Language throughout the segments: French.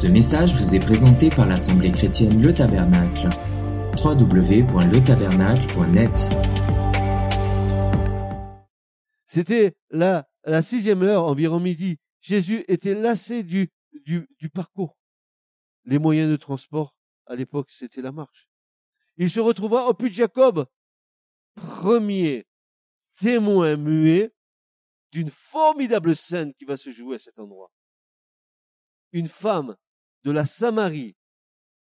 Ce message vous est présenté par l'Assemblée chrétienne Le Tabernacle. www.letabernacle.net C'était la, la sixième heure, environ midi. Jésus était lassé du, du, du parcours. Les moyens de transport, à l'époque, c'était la marche. Il se retrouva au puits de Jacob, premier témoin muet d'une formidable scène qui va se jouer à cet endroit. Une femme de la Samarie,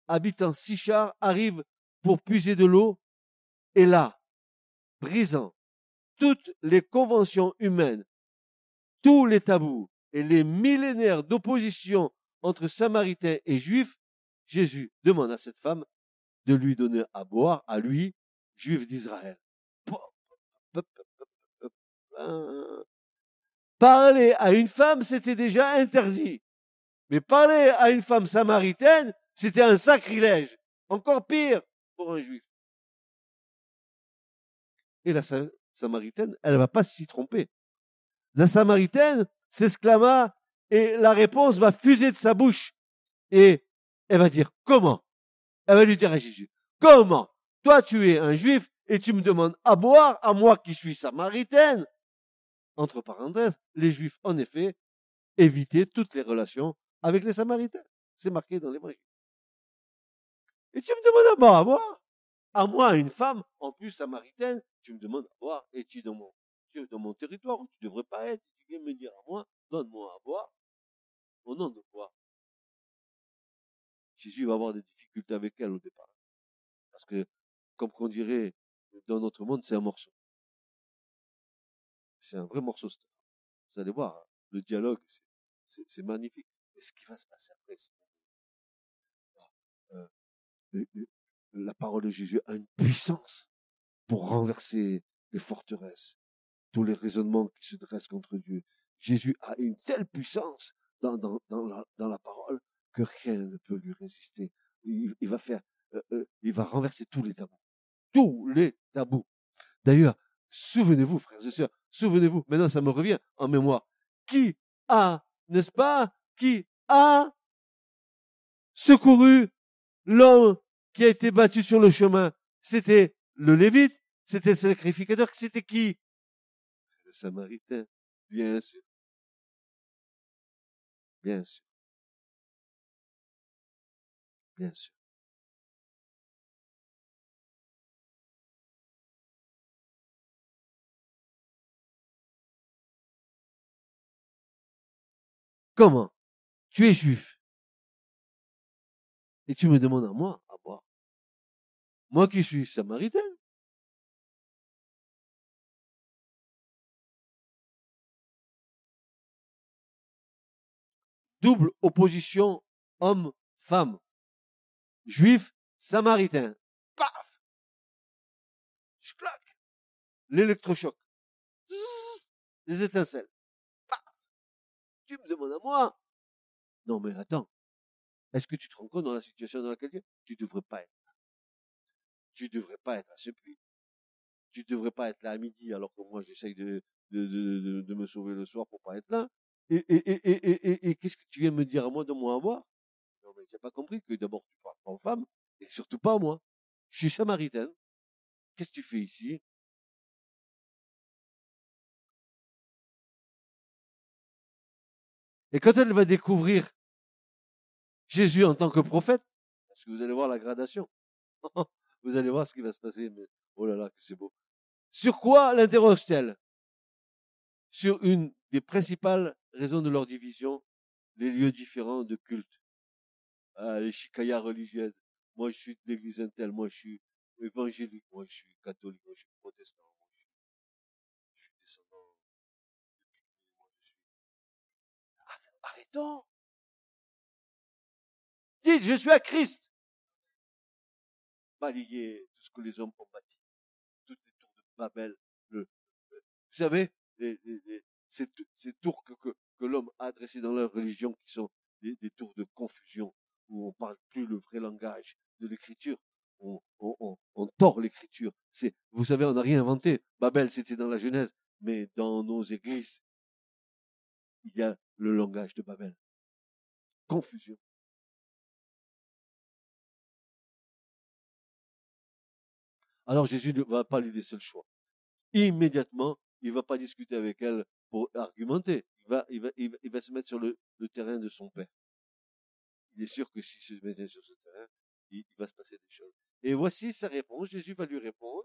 habitant Sichar, arrive pour puiser de l'eau, et là, brisant toutes les conventions humaines, tous les tabous et les millénaires d'opposition entre Samaritains et Juifs, Jésus demande à cette femme de lui donner à boire, à lui, Juif d'Israël. Parler à une femme, c'était déjà interdit. Mais parler à une femme samaritaine, c'était un sacrilège. Encore pire pour un juif. Et la samaritaine, elle ne va pas s'y tromper. La samaritaine s'exclama et la réponse va fuser de sa bouche. Et elle va dire, comment? Elle va lui dire à Jésus, comment? Toi, tu es un juif et tu me demandes à boire, à moi qui suis samaritaine. Entre parenthèses, les juifs, en effet, évitaient toutes les relations avec les samaritains. C'est marqué dans l'évangile. Et tu me demandes à boire, à boire À moi, une femme, en plus samaritaine, tu me demandes à boire, et tu es dans mon, tu dans mon territoire où tu ne devrais pas être? Tu viens me dire à moi, donne-moi à boire. Au nom de quoi? Jésus va avoir des difficultés avec elle au départ. Parce que, comme qu'on dirait dans notre monde, c'est un morceau. C'est un vrai morceau, Vous allez voir, le dialogue, c'est magnifique. Ce qui va se passer après, euh, la parole de Jésus a une puissance pour renverser les forteresses, tous les raisonnements qui se dressent contre Dieu. Jésus a une telle puissance dans, la, parole que rien ne peut lui résister. Il, il va faire, euh, euh, il va renverser tous les tabous. Tous les tabous. D'ailleurs, souvenez-vous, frères et sœurs, souvenez-vous, maintenant ça me revient en mémoire, qui a, n'est-ce pas, qui a secouru l'homme qui a été battu sur le chemin. C'était le Lévite, c'était le sacrificateur, c'était qui? Le Samaritain, bien sûr. Bien sûr. Bien sûr. Comment? Tu es juif. Et tu me demandes à moi à boire. Moi qui suis samaritaine. Double opposition homme-femme. Juif, samaritain. Paf Je claque. L'électrochoc. Les étincelles. Paf Tu me demandes à moi. Non mais attends. Est-ce que tu te rends compte dans la situation dans laquelle tu es? Tu devrais pas être là. Tu devrais pas être à ce puits. Tu devrais pas être là à midi alors que moi j'essaye de, de, de, me sauver le soir pour pas être là. Et, et, et, et, et, qu'est-ce que tu viens me dire à moi de moi à boire Non mais n'as pas compris que d'abord tu parles pas aux femmes et surtout pas à moi. Je suis samaritaine. Qu'est-ce que tu fais ici? Et quand elle va découvrir Jésus en tant que prophète, parce que vous allez voir la gradation? vous allez voir ce qui va se passer, mais oh là là, que c'est beau. Sur quoi l'interroge-t-elle? Sur une des principales raisons de leur division, les lieux différents de culte. Ah, les chicayas religieuses. Moi, je suis de l'église intelle, moi, je suis évangélique, moi, je suis catholique, moi, je suis protestant, moi, je suis, je suis descendant de moi, je suis... Dites, je suis à Christ. Balayer tout ce que les hommes ont bâti. Toutes les tours de Babel. Vous savez, ces, tours que, l'homme a adressées dans leur religion qui sont des, tours de confusion, où on parle plus le vrai langage de l'écriture. On, tord l'écriture. Vous savez, on n'a rien inventé. Babel, c'était dans la Genèse. Mais dans nos églises, il y a le langage de Babel. Confusion. Alors Jésus ne va pas lui laisser le choix. Immédiatement, il ne va pas discuter avec elle pour argumenter. Il va, se mettre sur le, terrain de son père. Il est sûr que s'il se mettait sur ce terrain, il va se passer des choses. Et voici sa réponse. Jésus va lui répondre.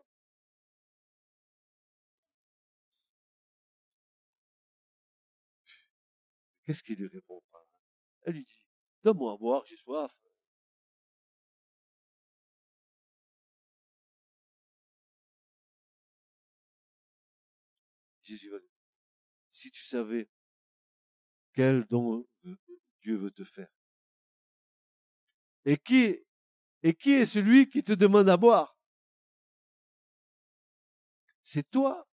Qu'est-ce qu'il lui répond Elle lui dit, donne-moi à boire, j'ai soif. Jésus va lui dire, si tu savais quel don Dieu veut te faire. Et qui, est celui qui te demande à boire? C'est toi.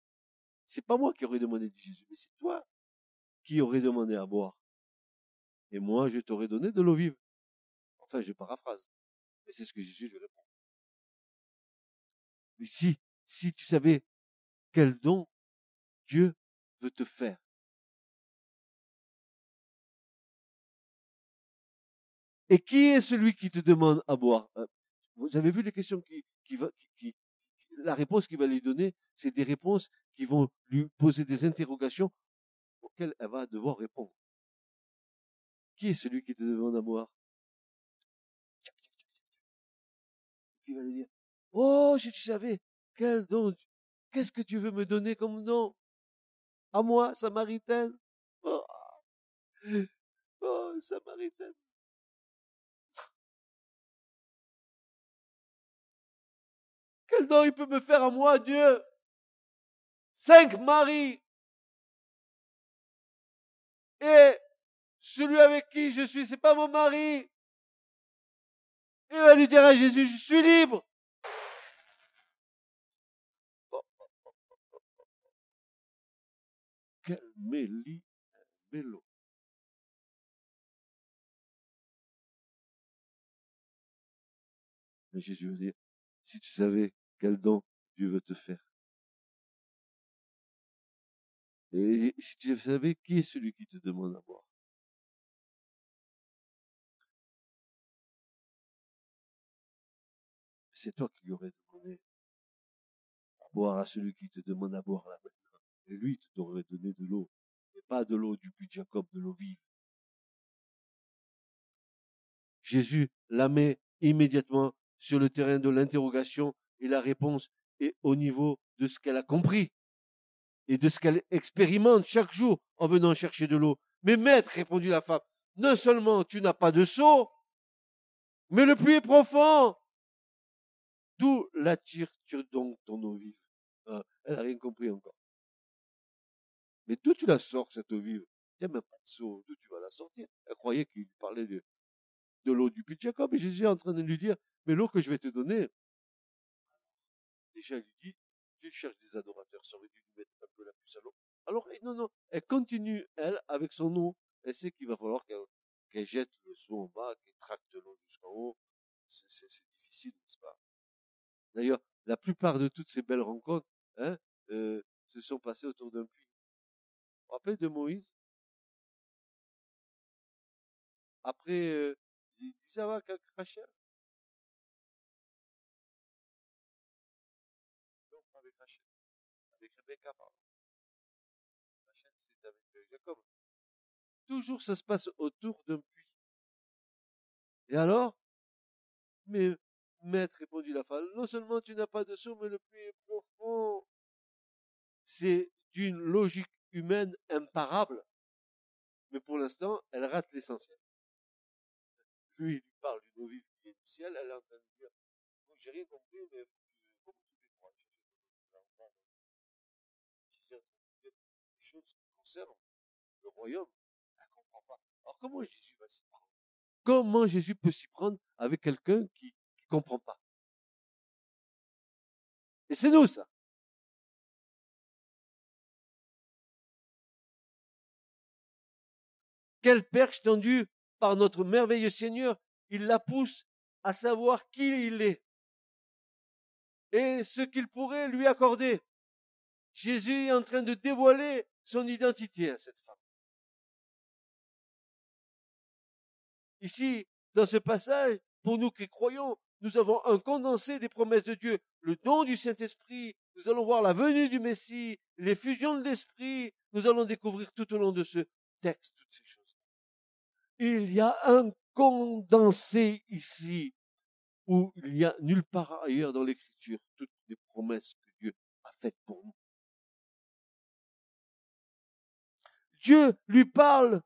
C'est pas moi qui aurais demandé, dit Jésus, mais c'est toi qui aurait demandé à boire Et moi, je t'aurais donné de l'eau vive. Enfin, je paraphrase. Mais c'est ce que Jésus lui répond. Mais si, si tu savais quel don Dieu veut te faire. Et qui est celui qui te demande à boire? Euh, Vous avez vu les questions qui, qui, qui, la réponse qu'il va lui donner, c'est des réponses qui vont lui poser des interrogations elle va devoir répondre. Qui est celui qui te demande à boire? Et va lui dire, oh, si tu savais, quel don, qu'est-ce que tu veux me donner comme nom À moi, Samaritaine? Oh, oh Samaritaine Quel don il peut me faire à moi, Dieu? Cinq maris et celui avec qui je suis, c'est pas mon mari. Il va lui dire à Jésus, je suis libre. Quel méli, mélo. Mais Jésus veut dire, si tu savais quel don Dieu veut te faire, Et si tu savais qui est celui qui te demande à boire? C'est toi qui lui aurais demandé à boire à celui qui te demande à boire là maintenant. Et lui, tu t'aurais donné de l'eau. Et pas de l'eau du puits de Jacob, de l'eau vive. Jésus la met immédiatement sur le terrain de l'interrogation et la réponse est au niveau de ce qu'elle a compris et de ce qu'elle expérimente chaque jour en venant chercher de l'eau. Mais maître, répondit la femme, non seulement tu n'as pas de seau, mais le puits est profond. D'où l'attires-tu donc ton eau vive? Ah, Elle n'a rien compris encore. Mais d'où tu la sors, cette eau vive? N'as même pas de seau, d'où tu vas la sortir? Elle croyait qu'il parlait de, l'eau du puits de Jacob, et Jésus est en train de lui dire, mais l'eau que je vais te donner, déjà il lui dit, tu cherches des adorateurs, ça aurait dû mettre la puce à l'eau. Alors, non, non, elle continue, elle, avec son eau. Elle sait qu'il va falloir qu'elle jette le seau en bas, qu'elle tracte l'eau jusqu'en haut. C'est difficile, n'est-ce pas? D'ailleurs, la plupart de toutes ces belles rencontres hein, euh, se sont passées autour d'un puits. Vous vous rappelez de Moïse? Après, euh, il dit ça va avec Toujours ça se passe autour d'un puits. Et alors, mais maître, répondit la femme, non seulement tu n'as pas de seau, mais le puits est profond. C'est d'une logique humaine imparable. Mais pour l'instant, elle rate l'essentiel. Lui, il lui parle d'une eau vive qui est du ciel, elle est en train de dire, j'ai rien compris, mais comment tu fais pour aller choses qui concernent le royaume, Alors comment Jésus va s'y prendre? Comment Jésus peut s'y prendre avec quelqu'un qui ne comprend pas? Et c'est nous ça. Quelle perche tendue par notre merveilleux Seigneur, il la pousse à savoir qui il est et ce qu'il pourrait lui accorder. Jésus est en train de dévoiler son identité à cette femme. Ici, dans ce passage, pour nous qui croyons, nous avons un condensé des promesses de Dieu. le don du Saint-Esprit, nous allons voir la venue du Messie, l'effusion de l'Esprit, nous allons découvrir tout au long de ce texte toutes ces choses. Il y a un condensé ici où il n'y a nulle part ailleurs dans l'Écriture toutes les promesses que Dieu a faites pour nous. Dieu lui parle,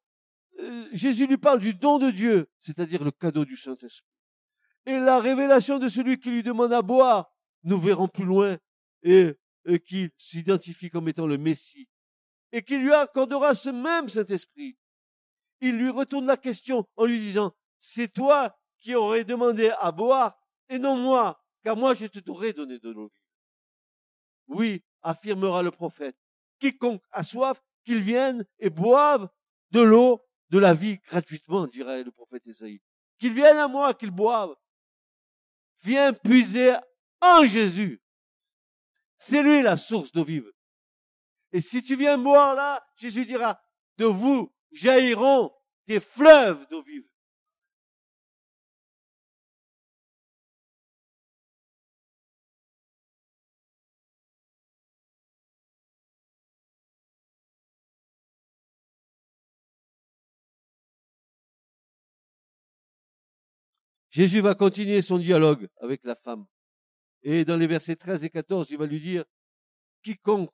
Jésus lui parle du don de Dieu, c'est-à-dire le cadeau du Saint-Esprit. Et la révélation de celui qui lui demande à boire, nous verrons plus loin, et, et qui s'identifie comme étant le Messie, et qui lui accordera ce même Saint-Esprit. Il lui retourne la question en lui disant, c'est toi qui aurais demandé à boire, et non moi, car moi je te t'aurais donné de l'eau vive. Oui, affirmera le prophète, quiconque a soif, qu'il vienne et boive de l'eau de la vie gratuitement, dirait le prophète Esaïe. Qu'il vienne à moi, qu'il boive. Viens puiser en Jésus. C'est lui la source d'eau vive. Et si tu viens boire là, Jésus dira, de vous jailliront des fleuves d'eau vive. Jésus va continuer son dialogue avec la femme. Et dans les versets 13 et 14, il va lui dire, quiconque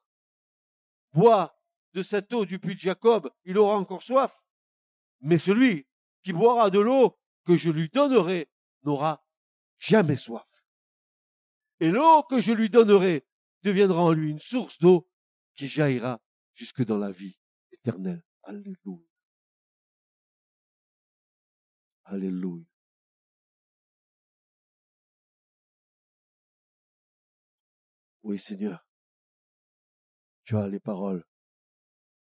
boit de cette eau du puits de Jacob, il aura encore soif. Mais celui qui boira de l'eau que je lui donnerai n'aura jamais soif. Et l'eau que je lui donnerai deviendra en lui une source d'eau qui jaillira jusque dans la vie éternelle. Alléluia. Alléluia. Oui, Seigneur, tu as les paroles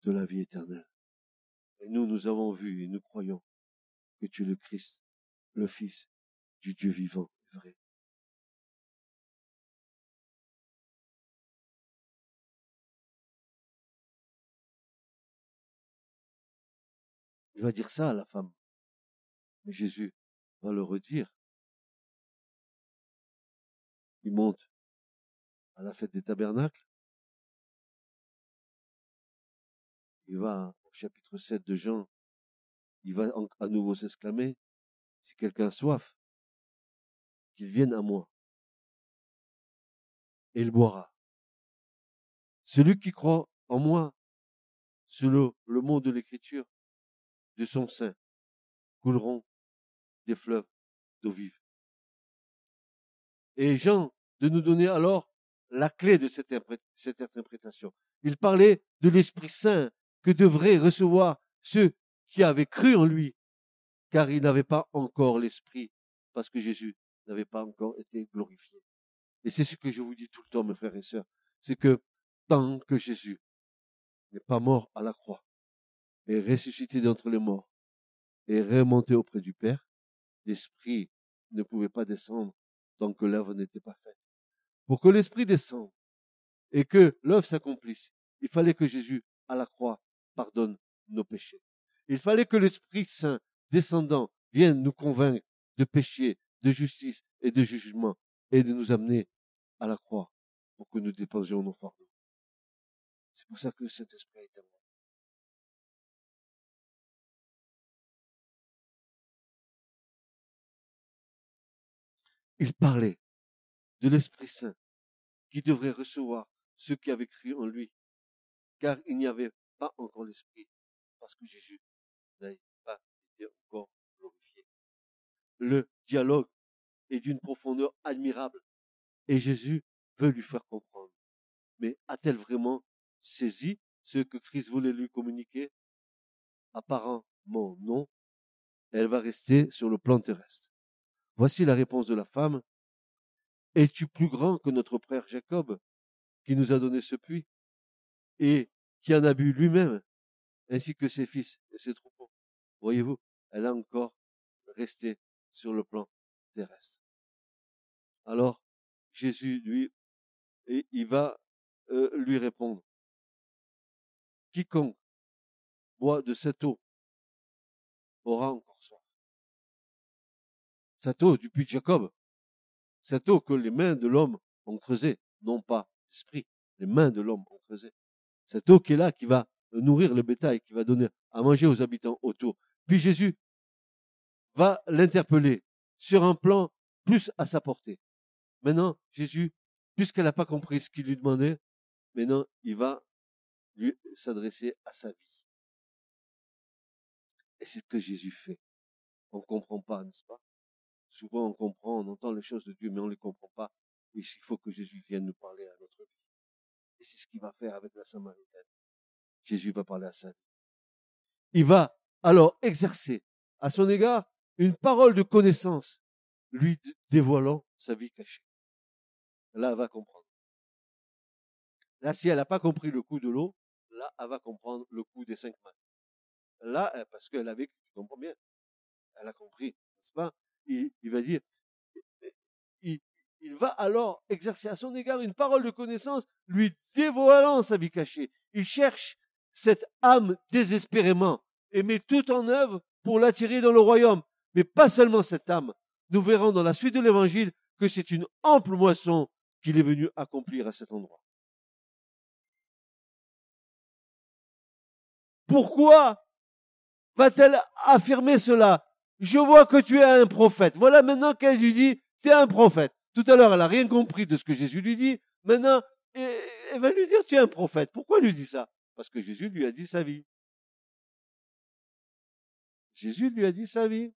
de la vie éternelle. Et nous, nous avons vu et nous croyons que tu es le Christ, le Fils du Dieu vivant et vrai. Il va dire ça à la femme. Mais Jésus va le redire. Il monte à la fête des tabernacles. Il va au chapitre 7 de Jean, il va à nouveau s'exclamer, si quelqu'un a soif, qu'il vienne à moi, et il boira. Celui qui croit en moi, selon le mot de l'écriture, de son sein, couleront des fleuves d'eau vive. Et Jean de nous donner alors la clé de cette, interprétation. Il parlait de l'Esprit Saint que devraient recevoir ceux qui avaient cru en lui, car ils n'avaient pas encore l'Esprit, parce que Jésus n'avait pas encore été glorifié. Et c'est ce que je vous dis tout le temps, mes frères et sœurs, c'est que tant que Jésus n'est pas mort à la croix, et ressuscité d'entre les morts, et remonté auprès du Père, l'Esprit ne pouvait pas descendre tant que l'œuvre n'était pas faite pour que l'Esprit descende et que l'œuvre s'accomplisse, il fallait que Jésus, à la croix, pardonne nos péchés. Il fallait que l'Esprit Saint, descendant, vienne nous convaincre de péché, de justice et de jugement, et de nous amener à la croix pour que nous déposions nos fardeaux. C'est pour ça que cet esprit est moi. Il parlait l'Esprit Saint qui devrait recevoir ceux qui avaient cru en lui, car il n'y avait pas encore l'Esprit, parce que Jésus n'avait pas été encore glorifié. Le dialogue est d'une profondeur admirable, et Jésus veut lui faire comprendre. Mais a-t-elle vraiment saisi ce que Christ voulait lui communiquer? Apparemment non. Elle va rester sur le plan terrestre. Voici la réponse de la femme es-tu plus grand que notre frère Jacob, qui nous a donné ce puits, et qui en a bu lui-même, ainsi que ses fils et ses troupeaux? Voyez-vous, elle a encore resté sur le plan terrestre. Alors, Jésus, lui, et il va euh, lui répondre. Quiconque boit de cette eau aura encore soif. Cette eau du puits de Jacob, cette eau que les mains de l'homme ont creusé, non pas l'esprit, les mains de l'homme ont creusé. Cette eau qui est là, qui va nourrir le bétail, qui va donner à manger aux habitants autour? Puis Jésus va l'interpeller sur un plan plus à sa portée. Maintenant, Jésus, puisqu'elle n'a pas compris ce qu'il lui demandait, maintenant, il va lui s'adresser à sa vie. Et c'est ce que Jésus fait. On ne comprend pas, n'est-ce pas? Souvent, on comprend, on entend les choses de Dieu, mais on ne les comprend pas. il faut que Jésus vienne nous parler à notre vie. Et c'est ce qu'il va faire avec la Samaritaine. Jésus va parler à sa vie. Il va alors exercer à son égard une parole de connaissance, lui dévoilant sa vie cachée. Là, elle va comprendre. Là, si elle n'a pas compris le coup de l'eau, là, elle va comprendre le coup des cinq mains. Là, parce qu'elle a vécu, tu comprends bien. Elle a compris, n'est-ce pas? Il, va dire, il, va alors exercer à son égard une parole de connaissance, lui dévoilant sa vie cachée. Il cherche cette âme désespérément et met tout en œuvre pour l'attirer dans le royaume. Mais pas seulement cette âme. Nous verrons dans la suite de l'évangile que c'est une ample moisson qu'il est venu accomplir à cet endroit. Pourquoi va-t-elle affirmer cela? Je vois que tu es un prophète. Voilà maintenant qu'elle lui dit, tu es un prophète. Tout à l'heure, elle n'a rien compris de ce que Jésus lui dit. Maintenant, elle va lui dire, tu es un prophète. Pourquoi lui dit ça? Parce que Jésus lui a dit sa vie. Jésus lui a dit sa vie.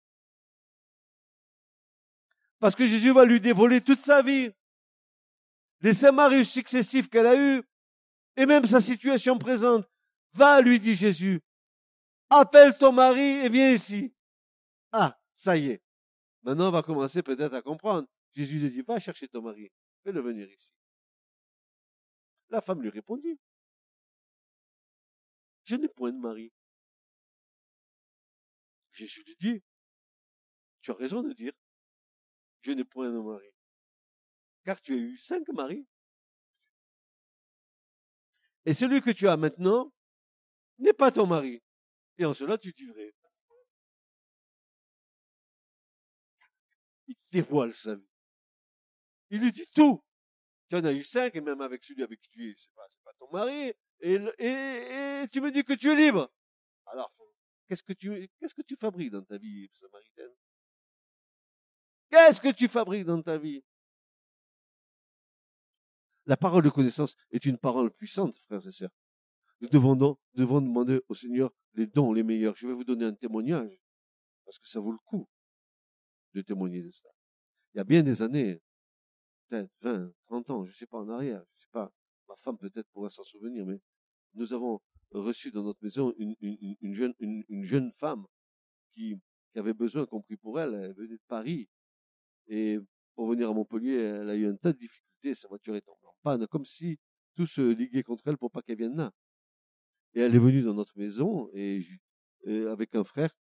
Parce que Jésus va lui dévoiler toute sa vie. Les maris successifs qu'elle a eus, et même sa situation présente. Va, lui dit Jésus. Appelle ton mari et viens ici. Ça y est. Maintenant, on va commencer peut-être à comprendre. Jésus lui dit, va chercher ton mari. Fais-le venir ici. La femme lui répondit, je n'ai point de mari. Jésus lui dit, tu as raison de dire, je n'ai point de mari. Car tu as eu cinq maris. Et celui que tu as maintenant n'est pas ton mari. Et en cela, tu dis. Dévoile sa vie. Il lui dit tout. Tu en as eu cinq, et même avec celui avec qui tu es, c'est pas, pas ton mari, et, tu me dis que tu es libre. Alors, qu'est-ce que tu, qu'est-ce que tu fabriques dans ta vie samaritaine? Qu'est-ce que tu fabriques dans ta vie? La parole de connaissance est une parole puissante, frères et sœurs. Nous devons, devons demander au Seigneur les dons les meilleurs. Je vais vous donner un témoignage, parce que ça vaut le coup de témoigner de ça. Il y a bien des années, peut-être 20, 30 ans, je ne sais pas en arrière, je ne sais pas, ma femme peut-être pourra s'en souvenir, mais nous avons reçu dans notre maison une, une, une jeune, une, jeune femme qui, avait besoin, compris pour elle, elle venait de Paris, et pour venir à Montpellier, elle a eu un tas de difficultés, sa voiture est tombée en panne, comme si tout se liguait contre elle pour pas qu'elle vienne là. Et elle est venue dans notre maison, et, avec un frère,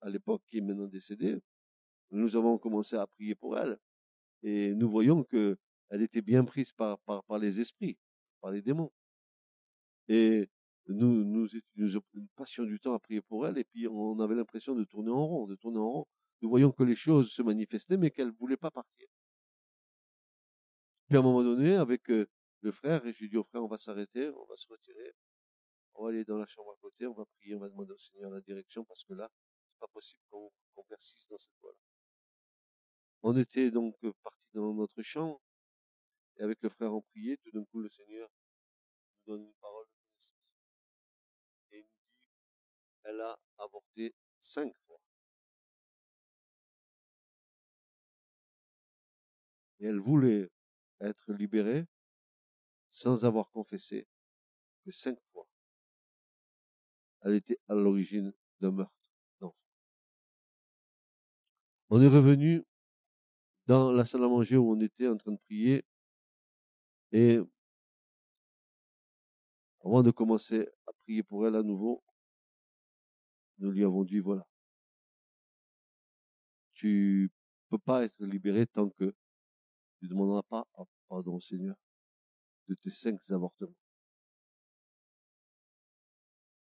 à l'époque, qui est maintenant décédé, nous avons commencé à prier pour elle. Et nous voyons qu'elle était bien prise par, par, par les esprits, par les démons. Et nous, nous, nous, passions du temps à prier pour elle, et puis on avait l'impression de tourner en rond, de tourner en rond nous voyons que les choses se manifestaient, mais qu'elle ne voulait pas partir. Puis à un moment donné, avec euh, le frère, et je lui au frère, on va s'arrêter, on va se retirer, on va aller dans la chambre à côté, on va prier, on va demander au Seigneur la direction, parce que là, c'est pas possible qu'on persiste dans cette voie-là. On était donc partis dans notre chambre, et avec le frère on priait, tout d'un coup le Seigneur nous donne une parole. Et il nous dit, elle a avorté cinq fois. et elle voulait être libérée sans avoir confessé que cinq fois elle était à l'origine d'un meurtre d'enfant. On est revenu dans la salle à manger où on était en train de prier et avant de commencer à prier pour elle à nouveau, nous lui avons dit voilà, tu peux pas être libéré tant que tu ne demanderas pas pardon, Seigneur, de tes cinq avortements.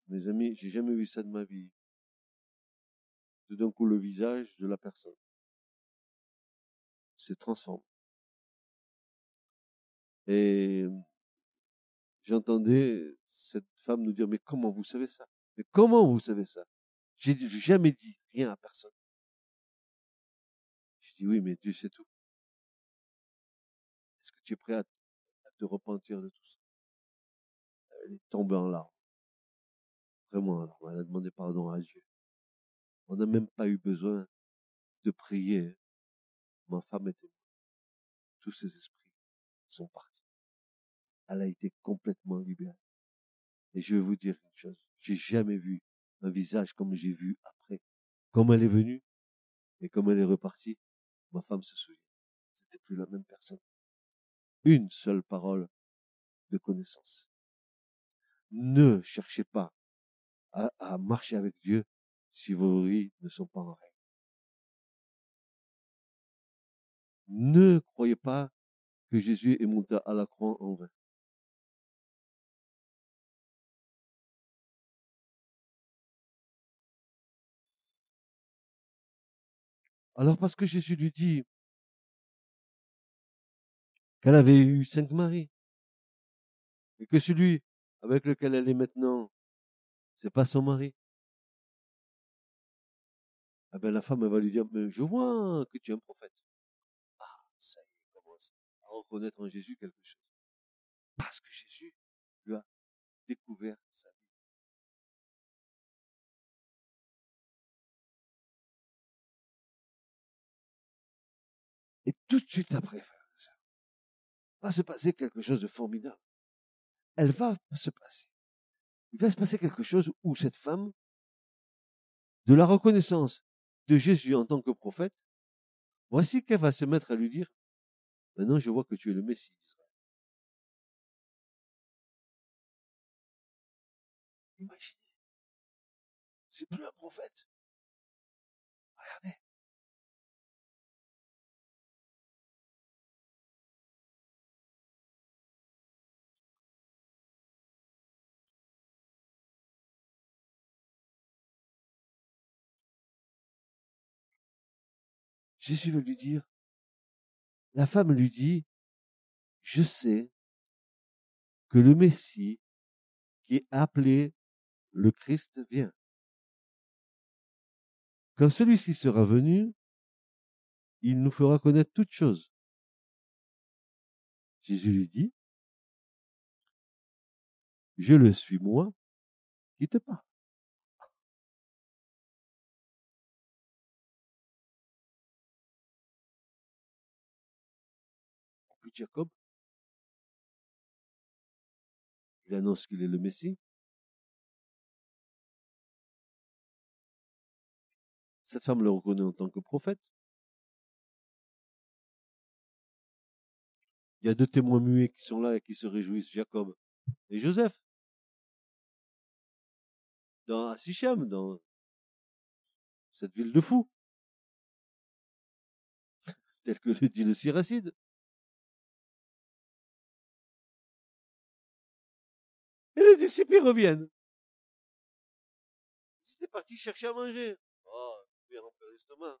Mes amis, j'ai jamais vu ça de ma vie. Tout d'un coup, le visage de la personne s'est transformé. Et j'entendais cette femme nous dire, mais comment vous savez ça? Mais comment vous savez ça? J'ai jamais dit rien à personne. Je dis, oui, mais Dieu sait tout. Est-ce que tu es prêt à, te repentir de tout ça? Elle est tombée en larmes. Vraiment en larmes. Elle a demandé pardon à Dieu. On n'a même pas eu besoin de prier. Ma femme était morte. Tous ces esprits sont partis. Elle a été complètement libérée. Et je vais vous dire une chose. J'ai jamais vu un visage comme j'ai vu après. Comme elle est venue et comme elle est repartie, ma femme se souvient. C'était plus la même personne. Une seule parole de connaissance. Ne cherchez pas à, à marcher avec Dieu si vos vies ne sont pas en règle. Ne croyez pas que Jésus est monté à la croix en vain. Alors parce que Jésus lui dit qu'elle avait eu cinq maris et que celui avec lequel elle est maintenant, c'est pas son mari. Ah ben la femme va lui dire mais je vois que tu es un prophète. Ah ça y est, commence à reconnaître en Jésus quelque chose? Parce que Jésus lui a découvert sa vie. Et tout de suite après, va se passer quelque chose de formidable. Elle va se passer. Il va se passer quelque chose où cette femme, de la reconnaissance de Jésus en tant que prophète, voici qu'elle va se mettre à lui dire, maintenant je vois que tu es le Messie d'Israël. Imaginez, c'est plus un prophète. Regardez. Jésus va lui dire, la femme lui dit, je sais que le Messie qui est appelé le Christ vient. Quand celui-ci sera venu, il nous fera connaître toutes choses. Jésus lui dit, je le suis moi qui te. Jacob. Il annonce qu'il est le Messie. Cette femme le reconnaît en tant que prophète. Il y a deux témoins muets qui sont là et qui se réjouissent, Jacob et Joseph. Dans Sichem, dans cette ville de fous. Tel que le dit le Siracide. Et les disciples reviennent. Ils étaient partis chercher à manger. Oh, il faut bien remplir l'estomac.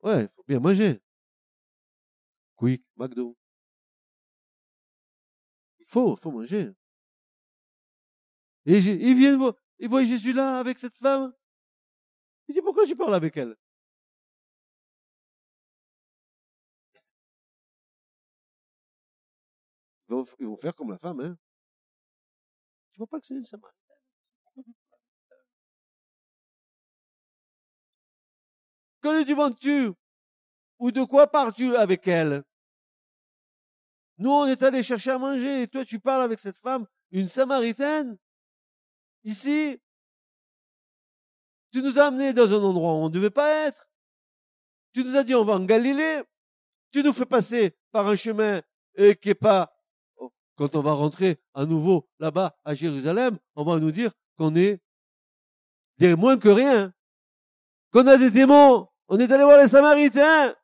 Ouais, il faut bien manger. Quick, McDo. Il faut, il faut manger. Et ils viennent voir, ils voient Jésus là avec cette femme. Il dit, pourquoi tu parles avec elle? Ils vont, faire comme la femme, hein. Tu vois pas que c'est une samaritaine? Que lui demandes-tu? Ou de quoi parles-tu avec elle? Nous, on est allé chercher à manger, et toi, tu parles avec cette femme, une samaritaine? Ici? Tu nous as amenés dans un endroit où on ne devait pas être. Tu nous as dit on va en Galilée. Tu nous fais passer par un chemin euh, qui n'est pas quand on va rentrer à nouveau là-bas à Jérusalem, on va nous dire qu'on est des moins que rien, qu'on a des démons. On est allé voir les Samaritains.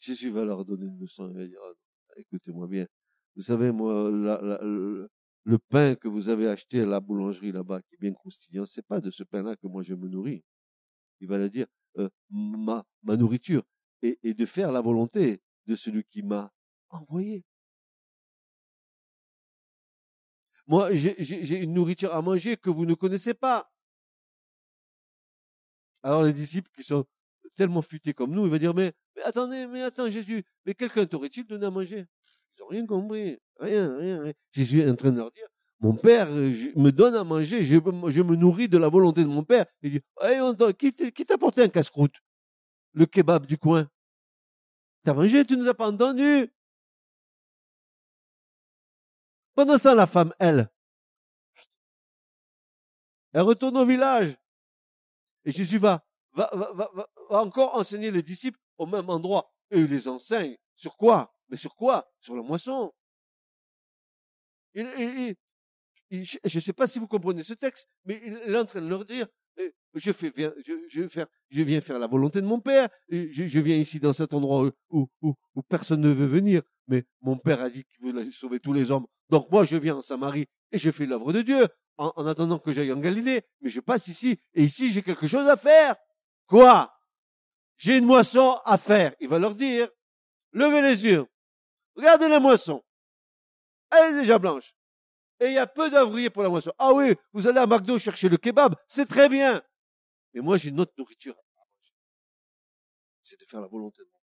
Jésus va leur donner une leçon. Il va dire, écoutez-moi bien. Vous savez, moi, le pain que vous avez acheté à la boulangerie là-bas, qui est bien croustillant, c'est pas de ce pain-là que moi je me nourris. il va dire euh, ma, ma nourriture et, de faire la volonté de celui qui m'a envoyé. Moi, j'ai une nourriture à manger que vous ne connaissez pas. Alors les disciples qui sont tellement futés comme nous, ils vont dire, mais, mais attendez, mais attends, Jésus, mais quelqu'un t'aurait-il donné à manger? Ils n'ont rien compris. Rien, rien, rien. Jésus est en train de leur dire, mon père me donne à manger, je, me nourris de la volonté de mon père. Il dit, hey, qui t'a apporté un casse-croûte? Le kebab du coin. T'as mangé, tu nous as pas entendu Pendant temps, la femme, elle, elle retourne au village. Et Jésus va, va, va, va, encore enseigner les disciples au même endroit. Et il les enseigne. Sur quoi? Mais sur quoi? Sur la moisson. je ne sais pas si vous comprenez ce texte, mais il est en train de leur dire, je, fais, je, je, viens faire la volonté de mon Père, je, viens ici dans cet endroit où, où, où, personne ne veut venir, mais mon Père a dit qu'il voulait sauver tous les hommes. Donc moi, je viens en Samarie et je fais l'œuvre de Dieu en, en attendant que j'aille en Galilée, mais je passe ici et ici j'ai quelque chose à faire. Quoi? J'ai une moisson à faire. Il va leur dire, levez les yeux, regardez la moisson. Elle est déjà blanche. Et il y a peu d'ouvriers pour la moisson. Ah oui, vous allez à McDo chercher le kebab, c'est très bien. Mais moi, j'ai une autre nourriture à manger. C'est de faire la volonté de mon Père.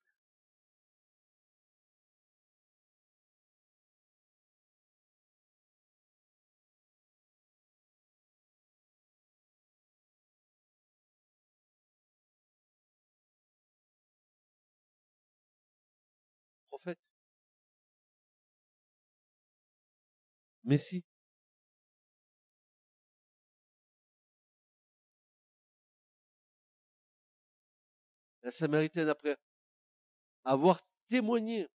Prophète. Messie. La Samaritaine, après avoir témoigné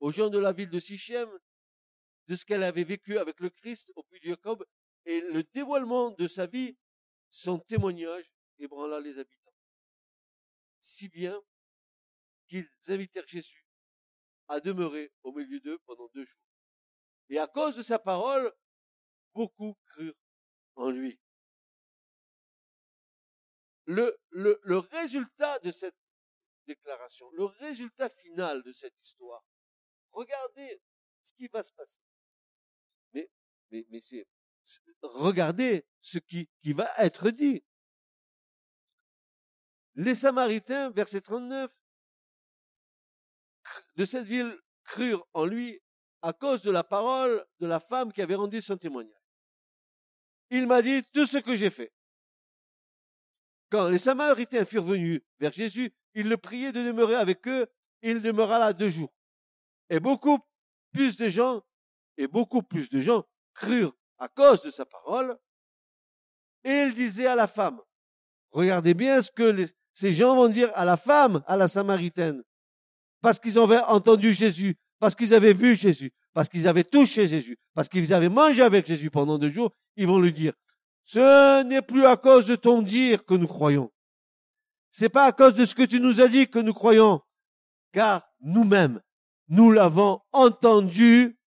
aux gens de la ville de Sichem de ce qu'elle avait vécu avec le Christ au puits de Jacob et le dévoilement de sa vie, son témoignage ébranla les habitants. Si bien qu'ils invitèrent Jésus à demeurer au milieu d'eux pendant deux jours. Et à cause de sa parole, beaucoup crurent en lui. Le, résultat de cette déclaration, le résultat final de cette histoire, regardez ce qui va se passer. Mais, mais, mais c'est, regardez ce qui, qui va être dit. Les Samaritains, verset 39, de cette ville crurent en lui à cause de la parole de la femme qui avait rendu son témoignage. Il m'a dit tout ce que j'ai fait. Quand les Samaritains furent venus vers Jésus, il le priait de demeurer avec eux, il demeura là deux jours. Et beaucoup plus de gens, et beaucoup plus de gens crurent à cause de sa parole, et il disait à la femme, regardez bien ce que ces gens vont dire à la femme, à la Samaritaine, parce qu'ils avaient entendu Jésus, parce qu'ils avaient vu Jésus, parce qu'ils avaient touché Jésus, parce qu'ils avaient mangé avec Jésus pendant deux jours, ils vont lui dire, ce n'est plus à cause de ton dire que nous croyons. C'est pas à cause de ce que tu nous as dit que nous croyons, car nous-mêmes, nous l'avons entendu.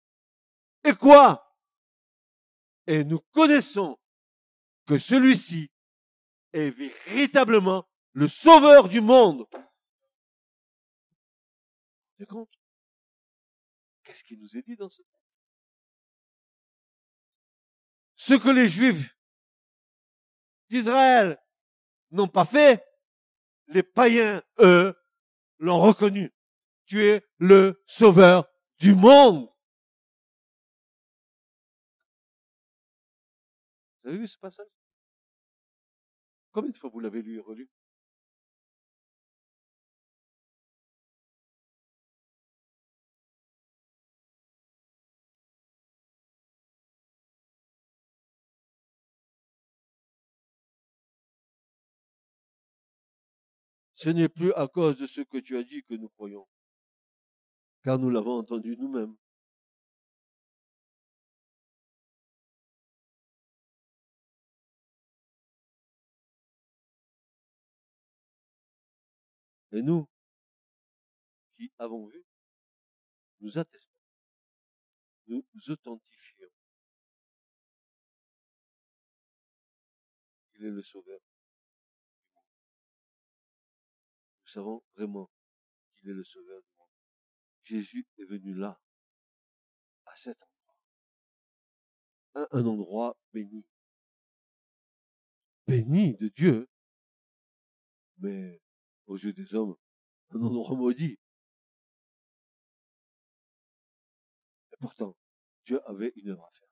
Et quoi? Et nous connaissons que celui-ci est véritablement le sauveur du monde. Tu compte? Qu'est-ce qui nous est dit dans ce texte? Ce que les Juifs d'Israël n'ont pas fait, les païens, eux, l'ont reconnu. Tu es le sauveur du monde. Vous avez vu ce passage? Combien de fois vous l'avez lu et relu? Ce n'est plus à cause de ce que tu as dit que nous croyons, car nous l'avons entendu nous-mêmes. Et nous, qui avons vu, nous attestons, nous authentifions qu'il est le Sauveur savons vraiment qu'il est le sauveur du monde. Jésus est venu là, à cet endroit. Un, endroit béni. Béni de Dieu, mais aux yeux des hommes, un endroit maudit. Et pourtant, Dieu avait une œuvre à faire.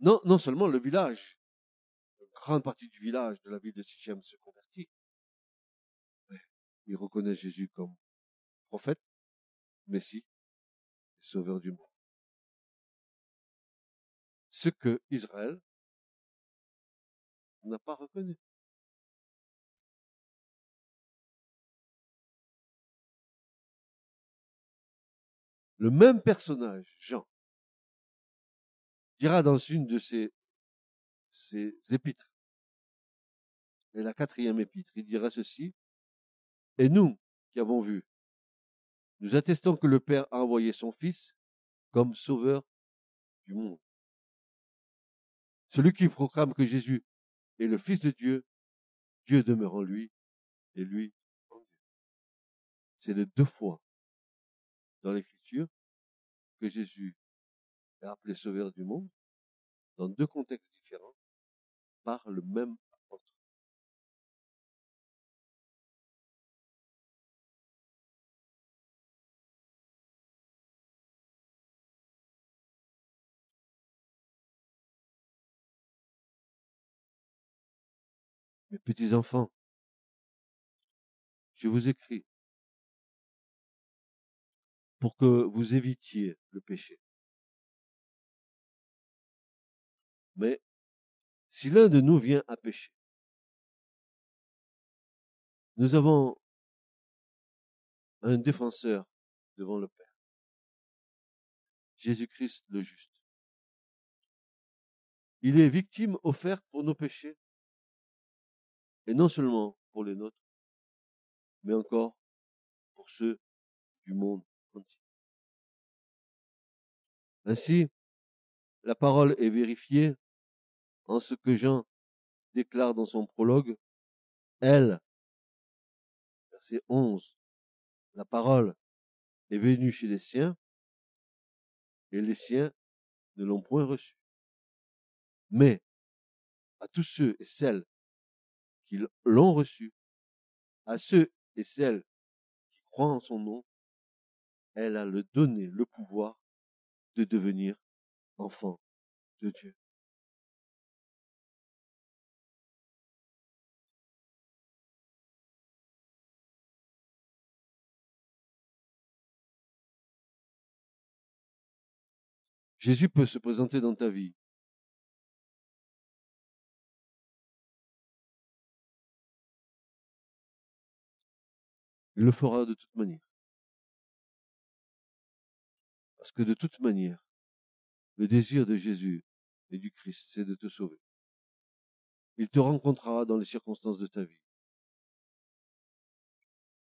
Non, non seulement le village, une grande partie du village de la ville de Sichem se convertit, il reconnaît Jésus comme prophète, Messie et sauveur du monde. Ce que Israël n'a pas reconnu. Le même personnage, Jean, dira dans une de ses, ses épîtres, et la quatrième épître, il dira ceci, et nous qui avons vu, nous attestons que le Père a envoyé son Fils comme sauveur du monde. Celui qui proclame que Jésus est le Fils de Dieu, Dieu demeure en lui et lui en Dieu. C'est les deux fois dans l'Écriture que Jésus est appelé sauveur du monde dans deux contextes différents par le même Mes petits enfants, je vous écris pour que vous évitiez le péché. Mais si l'un de nous vient à pécher, nous avons un défenseur devant le Père, Jésus-Christ le juste. Il est victime offerte pour nos péchés, et non seulement pour les nôtres, mais encore pour ceux du monde entier. Ainsi, la parole est vérifiée en ce que Jean déclare dans son prologue, elle, verset 11, la parole est venue chez les siens, et les siens ne l'ont point reçue. Mais à tous ceux et celles qui l'ont reçue, à ceux et celles qui croient en son nom, elle a le donné le pouvoir de devenir enfants de Dieu. Jésus peut se présenter dans ta vie. Il le fera de toute manière. Parce que de toute manière, le désir de Jésus et du Christ, c'est de te sauver. Il te rencontrera dans les circonstances de ta vie.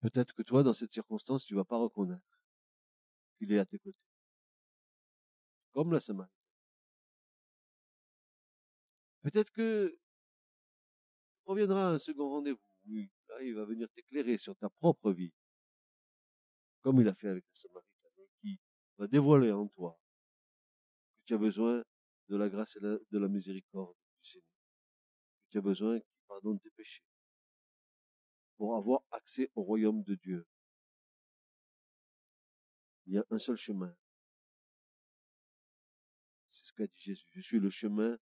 Peut-être que toi, dans cette circonstance, tu vas pas reconnaître qu'il est à tes côtés comme la Samaritaine. Peut-être que reviendra un second rendez-vous. Il va venir t'éclairer sur ta propre vie, comme il a fait avec la Samaritaine, qui va dévoiler en toi que tu as besoin de la grâce et de la miséricorde du Seigneur, que tu as besoin qu'il pardonne tes péchés, pour avoir accès au royaume de Dieu. Il y a un seul chemin, c'est ce qu'a dit Jésus. Je suis le chemin,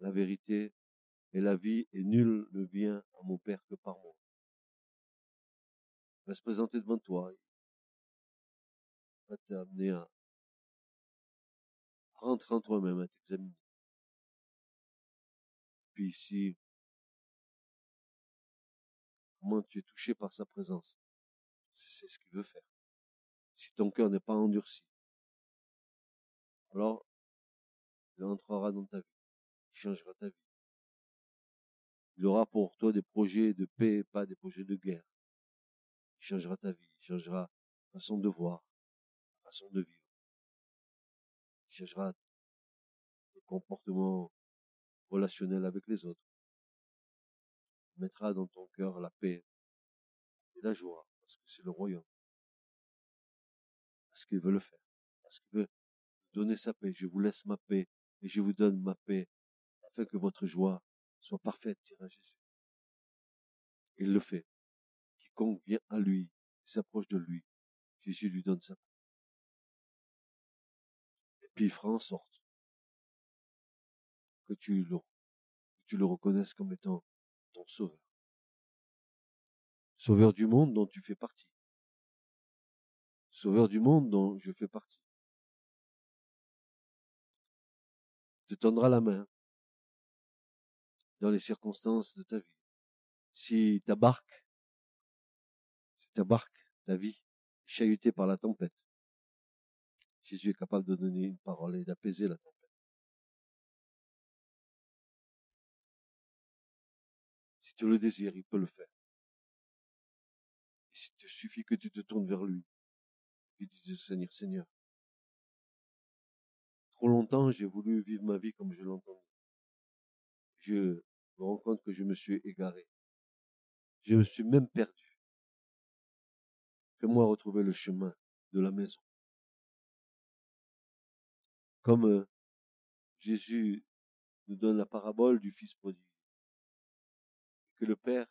la vérité et la vie, et nul ne vient à mon Père que par moi. Va se présenter devant toi. Il va t'amener à rentrer en toi-même, à t'examiner. Puis ici, comment tu es touché par sa présence, c'est ce qu'il veut faire. Si ton cœur n'est pas endurci, alors il entrera dans ta vie, il changera ta vie. Il aura pour toi des projets de paix, pas des projets de guerre. Changera ta vie, il changera ta façon de voir, ta façon de vivre. Il changera tes comportements relationnels avec les autres. Il mettra dans ton cœur la paix, la joie, parce que c'est le royaume, parce qu'il veut le faire, parce qu'il veut donner sa paix. Je vous laisse ma paix et je vous donne ma paix afin que votre joie soit parfaite, dira Jésus. Il le fait. Quiconque vient à lui, s'approche de lui, Jésus lui donne sa paix. Et puis il fera en sorte que tu le, que tu le reconnaisses comme étant ton sauveur. Sauveur du monde dont tu fais partie. Sauveur du monde dont je fais partie. te tendra la main dans les circonstances de ta vie. Si ta barque, ta barque, ta vie, chahutée par la tempête, Jésus est capable de donner une parole et d'apaiser la tempête. Si tu le désires, il peut le faire. Il te suffit que tu te tournes vers lui, et tu dises Seigneur, Seigneur, Trop longtemps, j'ai voulu vivre ma vie comme je l'entendais. Je me rends compte que je me suis égaré. Je me suis même perdu. Fais-moi retrouver le chemin de la maison. Comme euh, Jésus nous donne la parabole du Fils prodigue. Que le Père,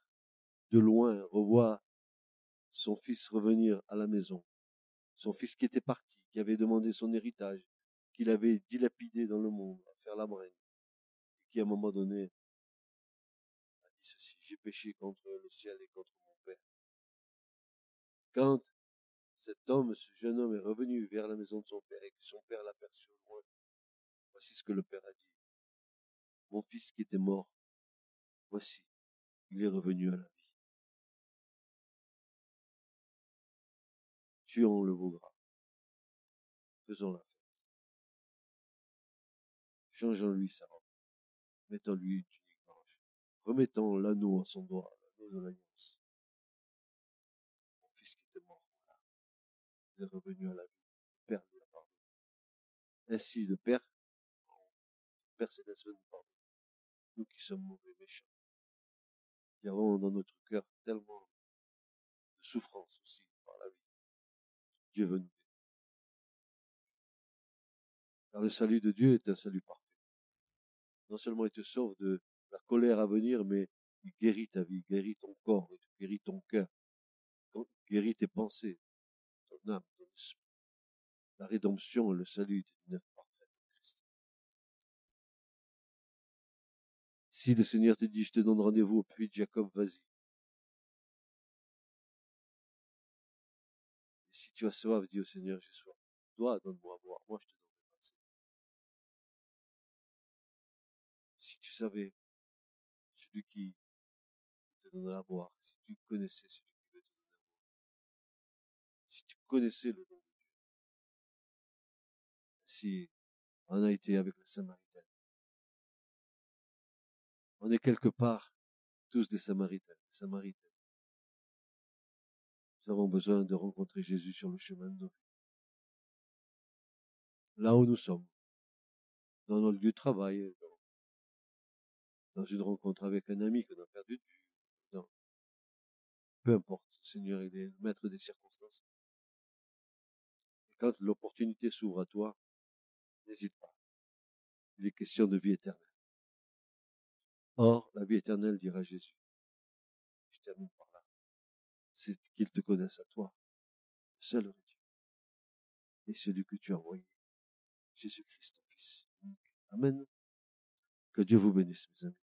de loin, revoit son Fils revenir à la maison. Son Fils qui était parti, qui avait demandé son héritage, qu'il avait dilapidé dans le monde à faire la brène, et qui à un moment donné a dit ceci, j'ai péché contre le ciel et contre. Quand cet homme, ce jeune homme est revenu vers la maison de son Père et que son Père l'aperçut au loin, voici ce que le Père a dit. Mon fils qui était mort, voici, il est revenu à la vie. Tuons le vaugras. Faisons la Changeons-lui sa robe. Mettons-lui une tunique blanche. Remettons l'anneau à son doigt, l'anneau de l'alliance. Mon fils qui était mort, voilà. Il revenu à la vie. Père lui a pardonné. Ainsi, le Père, le Père céleste veut nous pardonner. Nous qui sommes mauvais, méchants. Qui avons dans notre cœur tellement de souffrance aussi par la vie. Dieu veut nous car le salut de Dieu est un salut parfait non seulement il te sauve de la colère à venir, mais il guérit ta vie, guérit ton corps, il guérit ton cœur, guérit tes pensées, ton âme, ton esprit. La rédemption et le salut est une œuvre parfaite en Christ. Si le Seigneur te dit, je te donne rendez-vous au puits Jacob, vas-y. Si tu as soif, dis au Seigneur, j'ai soif. Toi, donne-moi à boire. Moi, je te si tu savais, celui qui te donnera à boire, si tu connaissais celui qui veut te donner à boire, si tu connaissais le on a été avec la Samaritaine, on est quelque part tous des Samaritains, des Samaritaines. Nous avons besoin de rencontrer Jésus sur le chemin de nos vies. Là où nous sommes, dans notre lieu de travail, dans une rencontre avec un ami qu'on a perdu de vue. Peu importe, le Seigneur il est le maître des circonstances. Quand l'opportunité s'ouvre à toi, n'hésite pas. Il est question de vie éternelle. Or, la vie éternelle, dira Jésus. Je termine par là. C'est qu'il te connaisse à toi, seul vrai Dieu, et celui que tu as envoyé, Jésus-Christ, ton Fils Amen. Que Dieu vous bénisse, mes amis.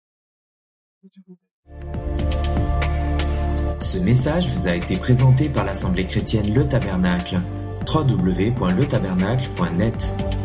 Ce message vous a été présenté par l'Assemblée chrétienne Le Tabernacle. www.letabernacle.net